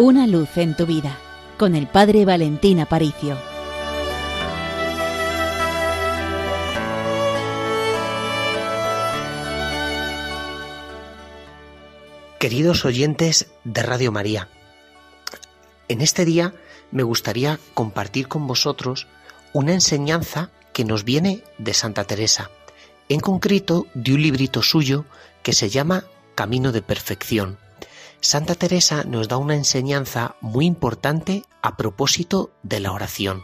Una luz en tu vida con el Padre Valentín Aparicio. Queridos oyentes de Radio María, en este día me gustaría compartir con vosotros una enseñanza que nos viene de Santa Teresa, en concreto de un librito suyo que se llama Camino de Perfección. Santa Teresa nos da una enseñanza muy importante a propósito de la oración.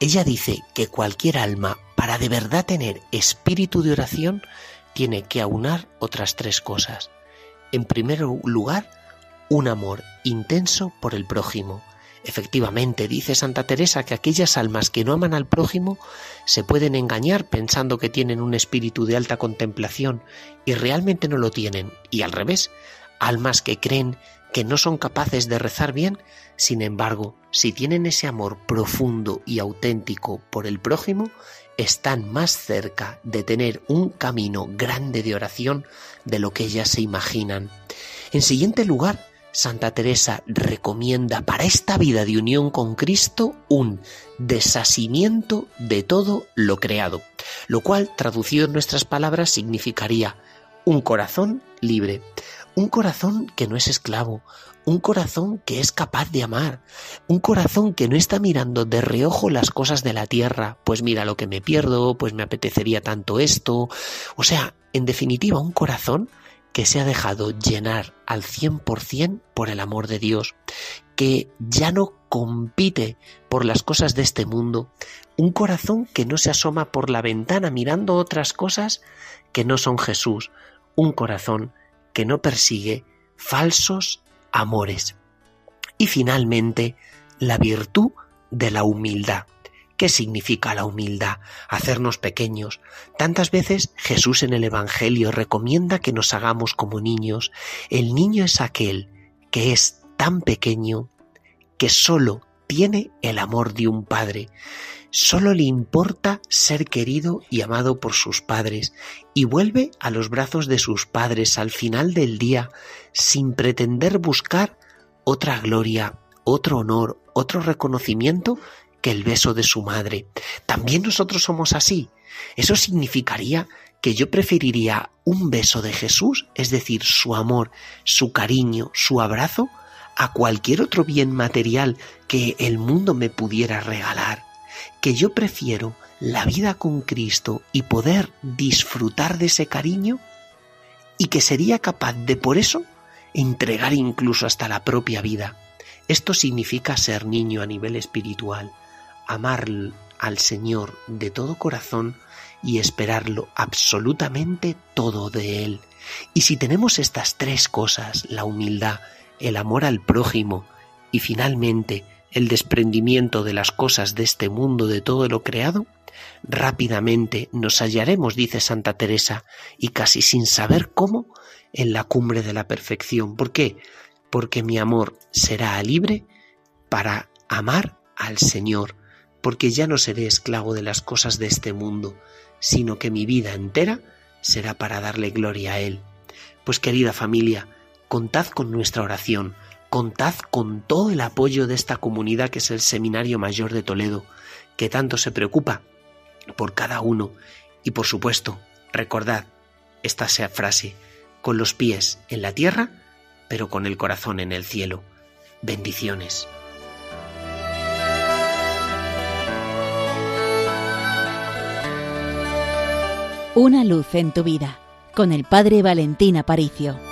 Ella dice que cualquier alma, para de verdad tener espíritu de oración, tiene que aunar otras tres cosas en primer lugar, un amor intenso por el prójimo. Efectivamente, dice Santa Teresa que aquellas almas que no aman al prójimo se pueden engañar pensando que tienen un espíritu de alta contemplación y realmente no lo tienen. Y al revés, almas que creen que no son capaces de rezar bien, sin embargo, si tienen ese amor profundo y auténtico por el prójimo, están más cerca de tener un camino grande de oración de lo que ellas se imaginan. En siguiente lugar, Santa Teresa recomienda para esta vida de unión con Cristo un desasimiento de todo lo creado, lo cual, traducido en nuestras palabras, significaría un corazón libre, un corazón que no es esclavo, un corazón que es capaz de amar, un corazón que no está mirando de reojo las cosas de la tierra, pues mira lo que me pierdo, pues me apetecería tanto esto, o sea, en definitiva, un corazón que se ha dejado llenar al 100% por el amor de Dios, que ya no compite por las cosas de este mundo, un corazón que no se asoma por la ventana mirando otras cosas que no son Jesús, un corazón que no persigue falsos amores. Y finalmente, la virtud de la humildad. ¿Qué significa la humildad? Hacernos pequeños. Tantas veces Jesús en el Evangelio recomienda que nos hagamos como niños. El niño es aquel que es tan pequeño que solo tiene el amor de un padre. Solo le importa ser querido y amado por sus padres y vuelve a los brazos de sus padres al final del día sin pretender buscar otra gloria, otro honor, otro reconocimiento que el beso de su madre. También nosotros somos así. Eso significaría que yo preferiría un beso de Jesús, es decir, su amor, su cariño, su abrazo, a cualquier otro bien material que el mundo me pudiera regalar que yo prefiero la vida con Cristo y poder disfrutar de ese cariño y que sería capaz de por eso entregar incluso hasta la propia vida. Esto significa ser niño a nivel espiritual, amar al Señor de todo corazón y esperarlo absolutamente todo de Él. Y si tenemos estas tres cosas, la humildad, el amor al prójimo y finalmente el desprendimiento de las cosas de este mundo, de todo lo creado, rápidamente nos hallaremos, dice Santa Teresa, y casi sin saber cómo, en la cumbre de la perfección. ¿Por qué? Porque mi amor será libre para amar al Señor, porque ya no seré esclavo de las cosas de este mundo, sino que mi vida entera será para darle gloria a Él. Pues querida familia, contad con nuestra oración, Contad con todo el apoyo de esta comunidad que es el Seminario Mayor de Toledo, que tanto se preocupa por cada uno. Y por supuesto, recordad esta frase, con los pies en la tierra, pero con el corazón en el cielo. Bendiciones. Una luz en tu vida, con el Padre Valentín Aparicio.